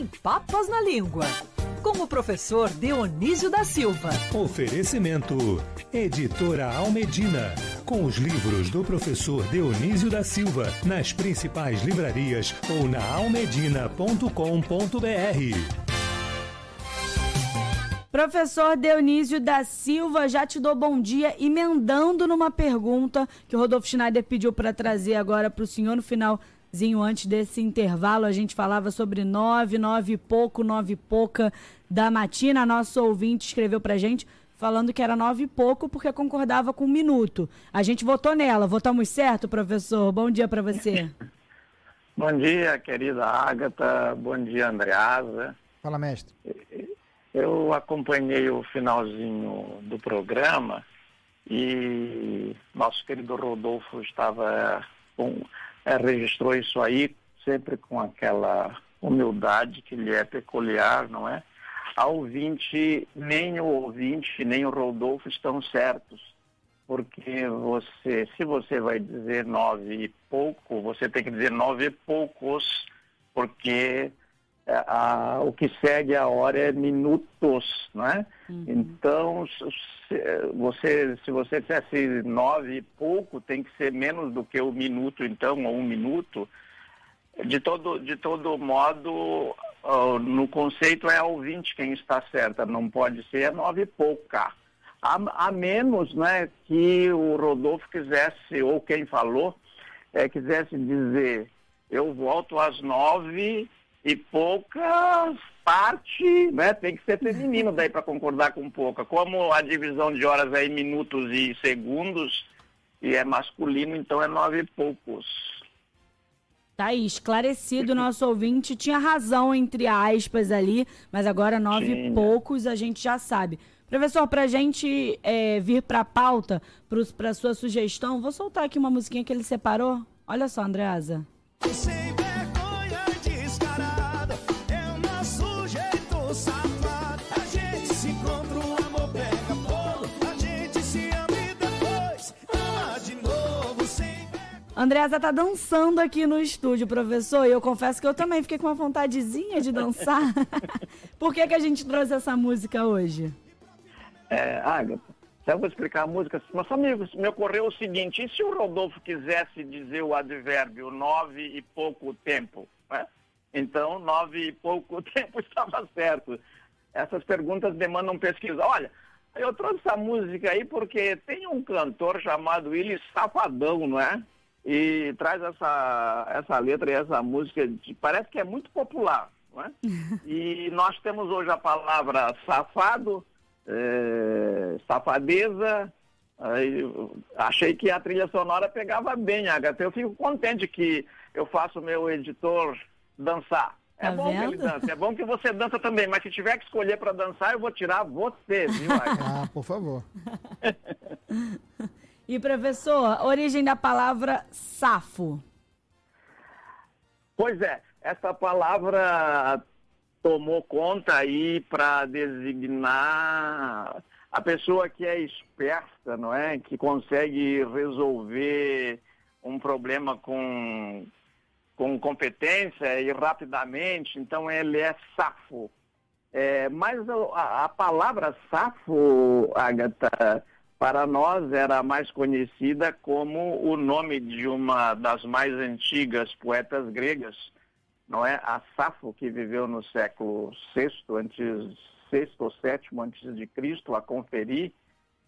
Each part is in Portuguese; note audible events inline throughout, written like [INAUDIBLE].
Sem Papas na Língua. Com o professor Dionísio da Silva. Oferecimento: Editora Almedina. Com os livros do professor Dionísio da Silva nas principais livrarias ou na almedina.com.br. Professor Dionísio da Silva, já te dou bom dia, emendando numa pergunta que o Rodolfo Schneider pediu para trazer agora para o senhor no finalzinho antes desse intervalo. A gente falava sobre nove, nove e pouco, nove e pouca da matina. Nosso ouvinte escreveu para gente falando que era nove e pouco porque concordava com um minuto. A gente votou nela. Votamos certo, professor? Bom dia para você. [LAUGHS] bom dia, querida Ágata. Bom dia, Andreasa. Fala, mestre. Eu acompanhei o finalzinho do programa e nosso querido Rodolfo estava com, é, registrou isso aí sempre com aquela humildade que lhe é peculiar, não é? A ouvinte, nem o ouvinte, nem o Rodolfo estão certos, porque você, se você vai dizer nove e pouco, você tem que dizer nove e poucos, porque a, o que segue a hora é minutos, não é? Uhum. Então, se você, se você dissesse nove e pouco, tem que ser menos do que o minuto, então, ou um minuto. De todo, de todo modo, uh, no conceito é ouvinte quem está certa, não pode ser nove e pouca. A, a menos né, que o Rodolfo quisesse, ou quem falou, é, quisesse dizer, eu volto às nove e pouca parte, né? Tem que ser feminino daí para concordar com pouca. Como a divisão de horas é em minutos e segundos e é masculino, então é nove e poucos. Tá aí, esclarecido nosso ouvinte, tinha razão entre aspas ali, mas agora nove e poucos a gente já sabe. Professor, para a gente é, vir para a pauta, para sua sugestão, vou soltar aqui uma musiquinha que ele separou. Olha só, Andreasa. Sem Andreasa tá dançando aqui no estúdio, professor, e eu confesso que eu também fiquei com uma vontadezinha de dançar. [LAUGHS] Por que, que a gente trouxe essa música hoje? É, Agatha, eu vou explicar a música, mas amigos, me ocorreu o seguinte, e se o Rodolfo quisesse dizer o advérbio nove e pouco tempo? Né? Então, nove e pouco [LAUGHS] tempo estava certo. Essas perguntas demandam pesquisa. Olha, eu trouxe essa música aí porque tem um cantor chamado Willis Safadão, não é? E traz essa, essa letra e essa música, de, parece que é muito popular, não é? [LAUGHS] E nós temos hoje a palavra safado, é, safadeza. Aí, achei que a trilha sonora pegava bem, Agatha. Eu fico contente que eu faço o meu editor dançar. É tá bom vendo? que ele dança, é bom que você dança também, mas se tiver que escolher para dançar, eu vou tirar você, viu, Agatha? [LAUGHS] ah, por favor. [LAUGHS] e professor, origem da palavra safo. Pois é, essa palavra tomou conta aí para designar a pessoa que é esperta, não é? Que consegue resolver um problema com, com competência e rapidamente, então ele é safo. É, mas a, a, palavra safo, Agatha, para nós era mais conhecida como o nome de uma das mais antigas poetas gregas, não é? A Safo, que viveu no século VI, antes, VI ou VII antes de Cristo, a conferir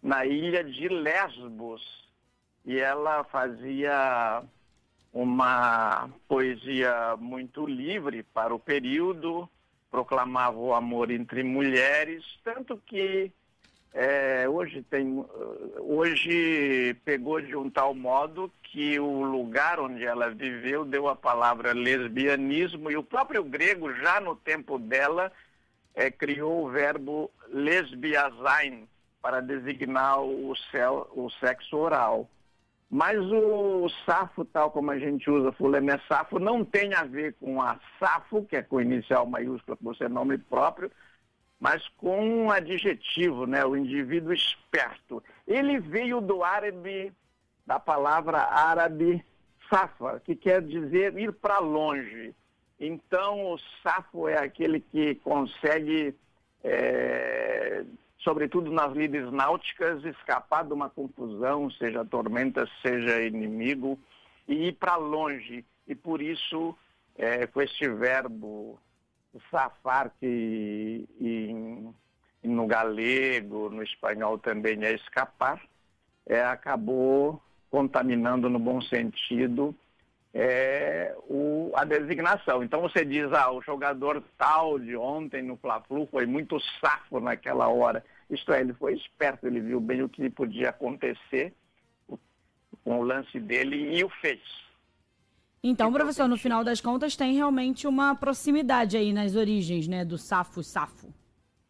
na ilha de Lesbos. E ela fazia uma poesia muito livre para o período, proclamava o amor entre mulheres, tanto que é, hoje, tem, hoje pegou de um tal modo que o lugar onde ela viveu deu a palavra lesbianismo e o próprio grego, já no tempo dela, é, criou o verbo lesbiazain para designar o, o sexo oral. Mas o safo, tal como a gente usa, fulano é safo, não tem a ver com a safo, que é com inicial maiúscula, por ser nome próprio, mas com um adjetivo, né? O indivíduo esperto. Ele veio do árabe, da palavra árabe safa, que quer dizer ir para longe. Então, o safo é aquele que consegue, é, sobretudo nas lides náuticas, escapar de uma confusão, seja tormenta, seja inimigo, e ir para longe. E por isso, é, com este verbo safar, que em, no galego, no espanhol também é escapar, é, acabou contaminando no bom sentido é, o, a designação. Então você diz, ah, o jogador tal de ontem no Fla-Flu foi muito safo naquela hora. Isto é, ele foi esperto, ele viu bem o que podia acontecer com o lance dele e o fez. Então, então professor, no final das contas tem realmente uma proximidade aí nas origens, né, do safo-safo.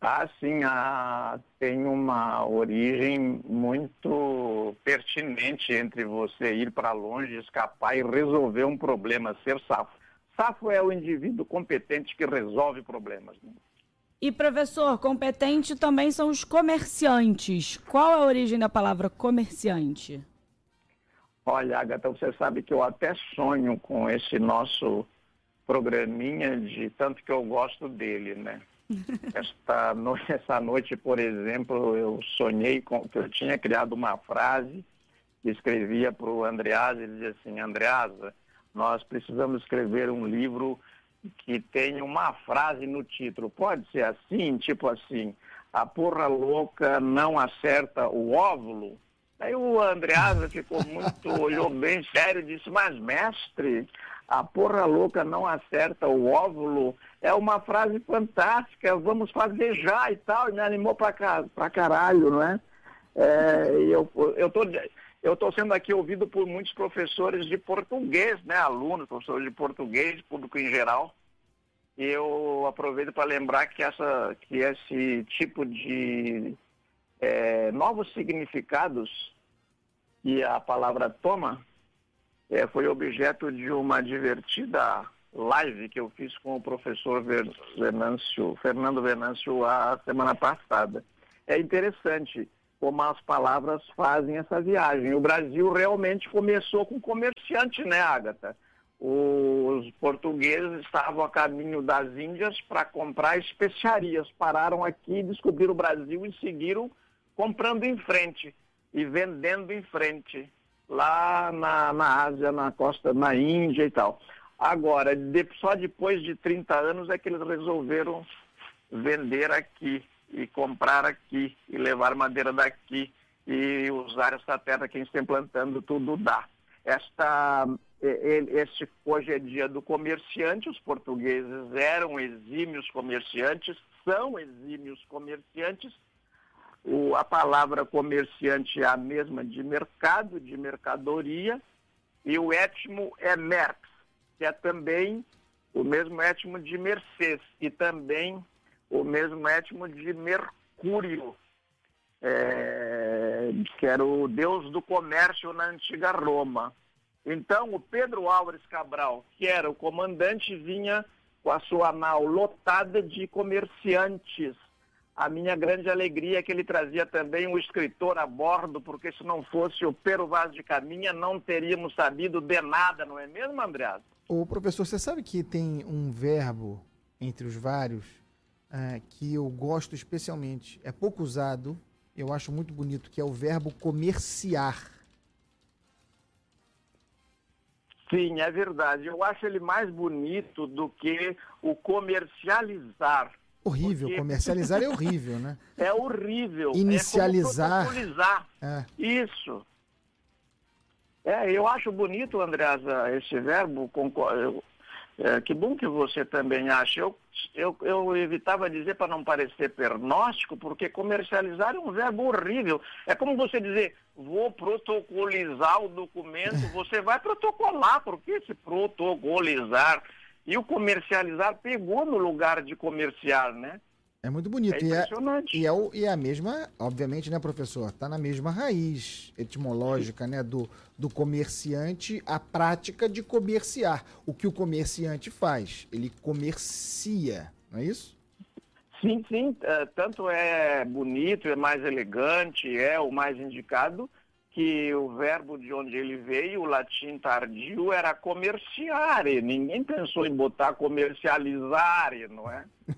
Ah, sim, a, tem uma origem muito pertinente entre você ir para longe, escapar e resolver um problema, ser safo. Safo é o indivíduo competente que resolve problemas. Né? E professor, competente também são os comerciantes. Qual é a origem da palavra comerciante? Olha, Agatha, você sabe que eu até sonho com esse nosso programinha de tanto que eu gosto dele, né? [LAUGHS] Esta noite, essa noite, por exemplo, eu sonhei com que eu tinha criado uma frase que escrevia para o Andreasa, ele dizia assim, Andreasa, nós precisamos escrever um livro que tenha uma frase no título. Pode ser assim, tipo assim, a porra louca não acerta o óvulo? Aí o Andreasa ficou muito, [LAUGHS] olhou bem sério e disse, mas mestre, a porra louca não acerta o óvulo, é uma frase fantástica, vamos fazer já e tal, e me animou pra, pra caralho, não é? é eu, eu tô, eu estou sendo aqui ouvido por muitos professores de português, né? Alunos, professores de português, público em geral. E eu aproveito para lembrar que, essa, que esse tipo de é, novos significados que a palavra toma é, foi objeto de uma divertida live que eu fiz com o professor Venâncio, Fernando Venâncio a semana passada. É interessante como as palavras fazem essa viagem. O Brasil realmente começou com comerciante, né, Agatha? Os portugueses estavam a caminho das Índias para comprar especiarias, pararam aqui, descobriram o Brasil e seguiram comprando em frente e vendendo em frente lá na, na Ásia, na costa, na Índia e tal. Agora, de, só depois de 30 anos é que eles resolveram vender aqui e comprar aqui e levar madeira daqui e usar essa terra que a gente está implantando, tudo dá. Esta, este hoje é dia do comerciante, os portugueses eram exímios comerciantes, são exímios comerciantes, o, a palavra comerciante é a mesma de mercado, de mercadoria, e o étimo é merx, que é também o mesmo étimo de Mercês e também o mesmo étimo de Mercúrio, é, que era o deus do comércio na antiga Roma. Então, o Pedro Álvares Cabral, que era o comandante, vinha com a sua nau lotada de comerciantes a minha grande alegria é que ele trazia também um escritor a bordo, porque se não fosse o Pero Vaz de Caminha, não teríamos sabido de nada, não é mesmo, Andreas? O professor, você sabe que tem um verbo entre os vários uh, que eu gosto especialmente, é pouco usado, eu acho muito bonito, que é o verbo comerciar. Sim, é verdade. Eu acho ele mais bonito do que o comercializar Horrível, Porque... comercializar é horrível, né? [LAUGHS] É horrível. Inicializar. É, é. Isso. É, eu acho bonito, Andreasa, esse verbo. Eu, é, que bom que você também acha. Eu, eu, eu evitava dizer para não parecer pernóstico, porque comercializar é um verbo horrível. É como você dizer, vou protocolizar o documento. [LAUGHS] Você vai protocolar, por que se protocolizar? E o comercializar pegou no lugar de comerciar, né? É muito bonito. É impressionante. E é, e, é o, e é a mesma, obviamente, né, professor? Está na mesma raiz etimológica, né? Do, do comerciante, a prática de comerciar. O que o comerciante faz? Ele comercia, não é isso? Sim, sim. Uh, tanto é bonito, é mais elegante, é o mais indicado, que o verbo de onde ele veio, o latim tardio, era comerciare. Ninguém pensou em botar comercializare, não é? [LAUGHS]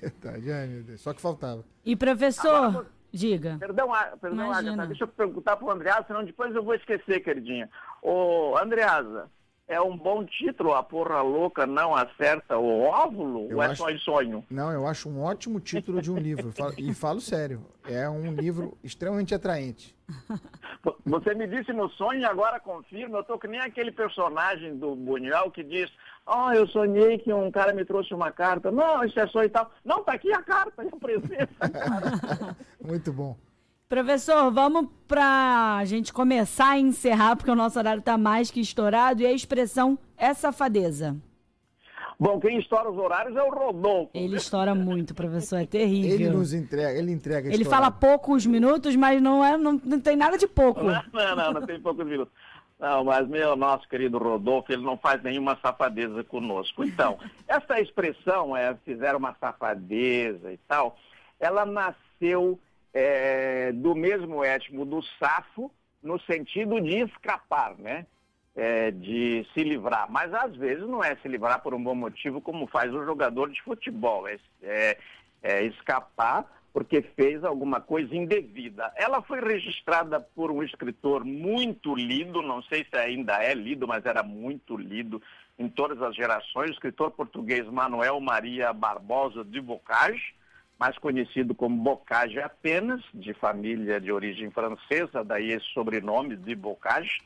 Verdade, ai meu Deus, só que faltava. E professor, Agora, diga. Perdão, perdão Agatha, deixa eu perguntar para o Andreasa, senão depois eu vou esquecer, queridinha. Ô, Andreasa, é um bom título, A Porra Louca Não Acerta o Óvulo? Eu ou é acho... só em sonho? Não, eu acho um ótimo título de um livro. e falo sério, é um livro extremamente atraente. [LAUGHS] Você me disse no sonho e agora confirma. Eu tô que nem aquele personagem do Buñuel que diz: Ah, oh, eu sonhei que um cara me trouxe uma carta. Não, isso é sonho e tal. Não, tá aqui a carta, eu preciso. [LAUGHS] Muito bom. Professor, vamos para a gente começar a encerrar, porque o nosso horário está mais que estourado, e a expressão é safadeza. Bom, quem estoura os horários é o Rodolfo. Ele estoura muito, professor, é terrível. Ele nos entrega, ele entrega Ele fala poucos minutos, mas não, é, não, não tem nada de pouco. Não, não, não, não tem poucos minutos. Não, mas meu nosso querido Rodolfo, ele não faz nenhuma safadeza conosco. Então, [LAUGHS] essa expressão, é, fizeram uma safadeza e tal, ela nasceu é, do mesmo étimo do safo, no sentido de escapar, né? É, de se livrar. Mas às vezes não é se livrar por um bom motivo, como faz o jogador de futebol. É, é, é escapar porque fez alguma coisa indevida. Ela foi registrada por um escritor muito lido, não sei se ainda é lido, mas era muito lido em todas as gerações, o escritor português Manuel Maria Barbosa de Bocage, mais conhecido como Bocage apenas, de família de origem francesa, daí esse sobrenome de Bocage,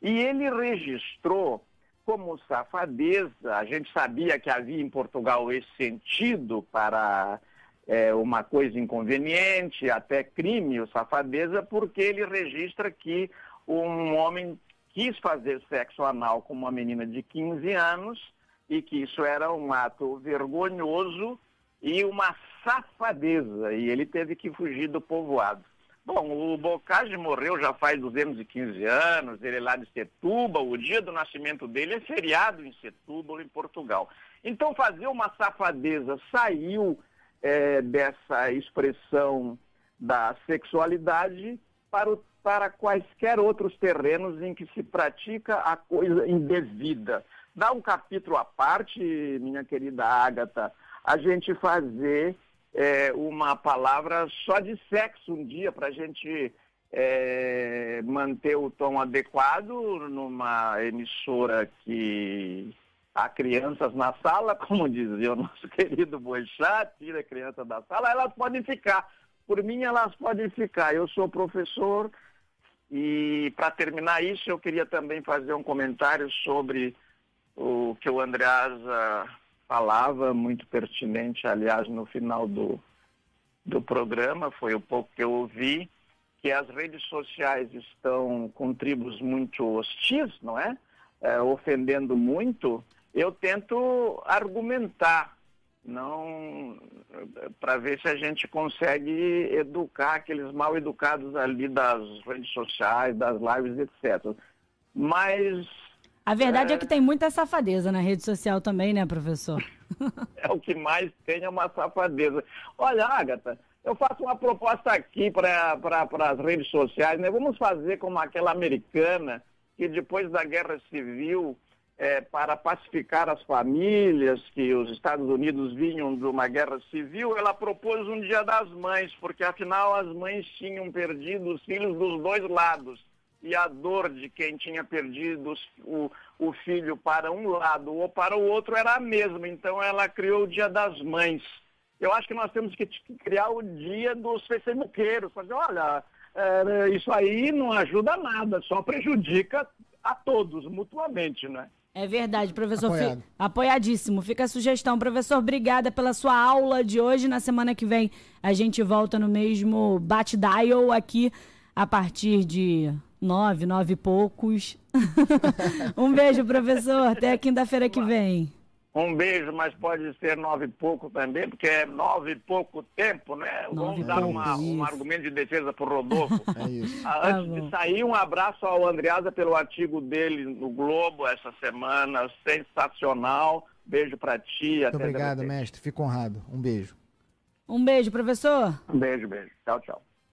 e ele registrou como safadeza, a gente sabia que havia em Portugal esse sentido para é, uma coisa inconveniente, até crime, o safadeza, porque ele registra que um homem quis fazer sexo anal com uma menina de 15 anos e que isso era um ato vergonhoso e uma safadeza, e ele teve que fugir do povoado. Bom, o Bocage morreu já faz 215 anos, ele é lá de Setúbal, o dia do nascimento dele é feriado em Setúbal, em Portugal. Então, fazer uma safadeza saiu é, dessa expressão da sexualidade para, o, para quaisquer outros terrenos em que se pratica a coisa indevida. Dá um capítulo à parte, minha querida Ágata, a gente fazer é, uma palavra só de sexo um dia para a gente é, manter o tom adequado numa emissora que há crianças na sala, [LAUGHS] como dizia o nosso querido Boixá, tira a criança da sala, elas podem ficar. Por mim, elas podem ficar. Eu sou professor e, para terminar isso, eu queria também fazer um comentário sobre o que o Andreasa falava, muito pertinente, aliás, no final do, do programa, foi o pouco que eu ouvi, que as redes sociais estão com tribos muito hostis, não é? é ofendendo muito, eu tento argumentar, não para ver se a gente consegue educar aqueles mal educados ali das redes sociais, das lives, etc. Mas a verdade é... é que tem muita safadeza na rede social também, né, professor? é o que mais tem é uma safadeza. Olha, Agatha, eu faço uma proposta aqui para as redes sociais, né? Vamos fazer como aquela americana que depois da guerra civil, é, para pacificar as famílias, que os Estados Unidos vinham de uma guerra civil, ela propôs um dia das mães, porque afinal as mães tinham perdido os filhos dos dois lados e a dor de quem tinha perdido o, o filho para um lado ou para o outro era a mesma. Então ela criou o Dia das Mães. Eu acho que nós temos que criar o Dia dos Facebookeiros. Fazer, olha, é, isso aí não ajuda nada, só prejudica a todos mutuamente, né? É verdade, professor. Apoiado. Apoiadíssimo. Fica a sugestão. Professor, obrigada pela sua aula de hoje. Na semana que vem a gente volta no mesmo bate-dial aqui a partir de nove, nove e poucos. [LAUGHS] um beijo, professor. Até quinta-feira que vem. Um beijo, mas pode ser nove e pouco também, porque é nove e pouco tempo, né? Nove Vamos dar uma, um argumento de defesa para o Rodolfo. [LAUGHS] É isso. Ah, antes tá de sair, um abraço ao Andreasa pelo artigo dele no Globo essa semana, sensacional. Beijo para ti. Muito obrigado, mestre. Fico honrado. Um beijo. Um beijo, professor. Um beijo, beijo. Tchau, tchau.